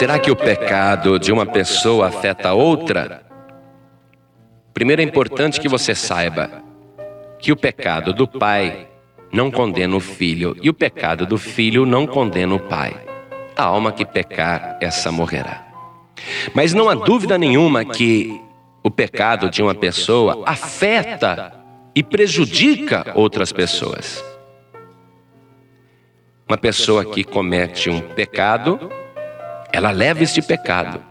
Será que o pecado de uma pessoa afeta outra? Primeiro é importante que você saiba que o pecado do pai não condena o filho e o pecado do filho não condena o pai. A alma que pecar, essa morrerá. Mas não há dúvida nenhuma que o pecado de uma pessoa afeta e prejudica outras pessoas. Uma pessoa que comete um pecado, ela leva este pecado.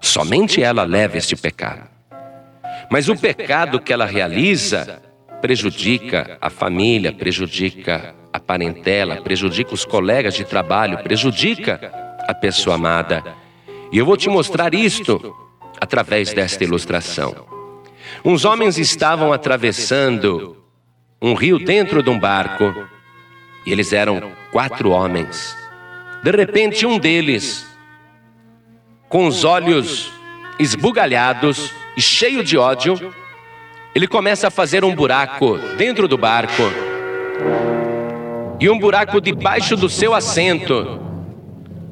Somente ela leva este pecado. Mas o pecado que ela realiza prejudica a família, prejudica a parentela, prejudica os colegas de trabalho, prejudica a pessoa amada. E eu vou te mostrar isto através desta ilustração. Uns homens estavam atravessando um rio dentro de um barco, e eles eram quatro homens. De repente, um deles, com os olhos esbugalhados e cheio de ódio, ele começa a fazer um buraco dentro do barco e um buraco debaixo do seu assento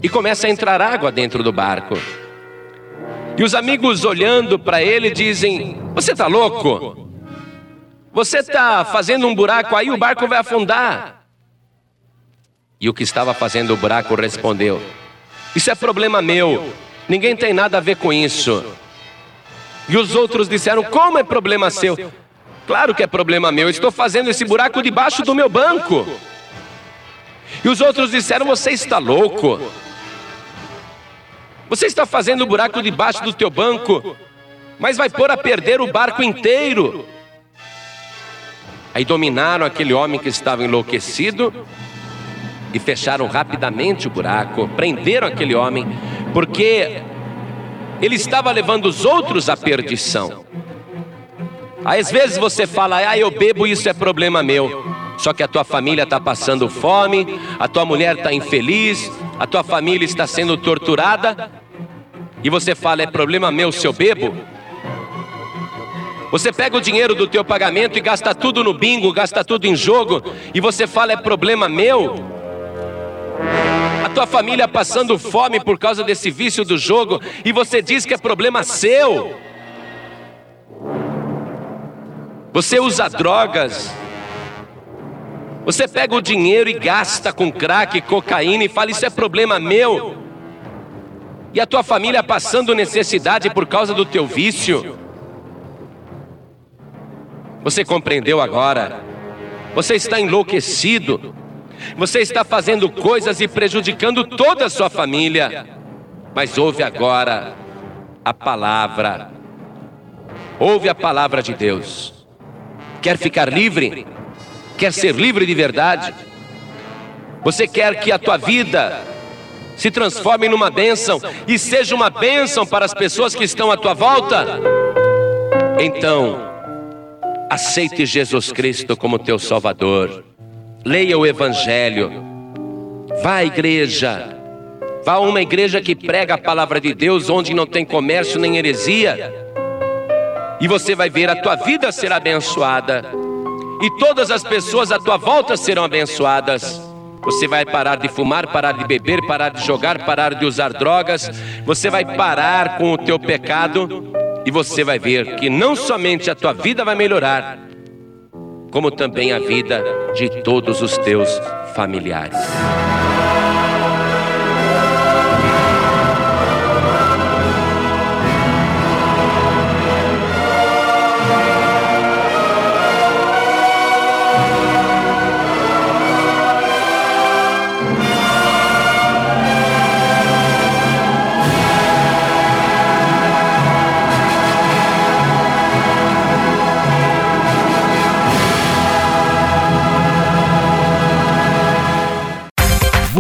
e começa a entrar água dentro do barco. E os amigos olhando para ele dizem: Você está louco? Você está fazendo um buraco aí, o barco vai afundar. E o que estava fazendo o buraco respondeu: Isso é problema meu, ninguém tem nada a ver com isso. E os outros disseram: Como é problema seu? Claro que é problema meu, estou fazendo esse buraco debaixo do meu banco. E os outros disseram: Você está louco? Você está fazendo o buraco debaixo do teu banco, mas vai pôr a perder o barco inteiro. Aí dominaram aquele homem que estava enlouquecido e fecharam rapidamente o buraco, prenderam aquele homem, porque ele estava levando os outros à perdição. Às vezes você fala, ah, eu bebo, isso é problema meu. Só que a tua família está passando fome, a tua mulher está infeliz, a tua família está sendo torturada, e você fala, é problema meu se eu bebo? Você pega o dinheiro do teu pagamento e gasta tudo no bingo, gasta tudo em jogo, e você fala, é problema meu? Tua família passando fome por causa desse vício do jogo, e você diz que é problema seu? Você usa drogas, você pega o dinheiro e gasta com crack, cocaína e fala: Isso é problema meu. E a tua família passando necessidade por causa do teu vício. Você compreendeu agora? Você está enlouquecido. Você está fazendo coisas e prejudicando toda a sua família. Mas ouve agora a palavra. Ouve a palavra de Deus. Quer ficar livre? Quer ser livre de verdade? Você quer que a tua vida se transforme numa bênção e seja uma bênção para as pessoas que estão à tua volta? Então, aceite Jesus Cristo como teu Salvador. Leia o Evangelho. Vá à igreja. Vá a uma igreja que prega a palavra de Deus, onde não tem comércio nem heresia. E você vai ver a tua vida ser abençoada e todas as pessoas à tua volta serão abençoadas. Você vai parar de fumar, parar de beber, parar de jogar, parar de usar drogas. Você vai parar com o teu pecado e você vai ver que não somente a tua vida vai melhorar, como também a vida de todos os teus familiares.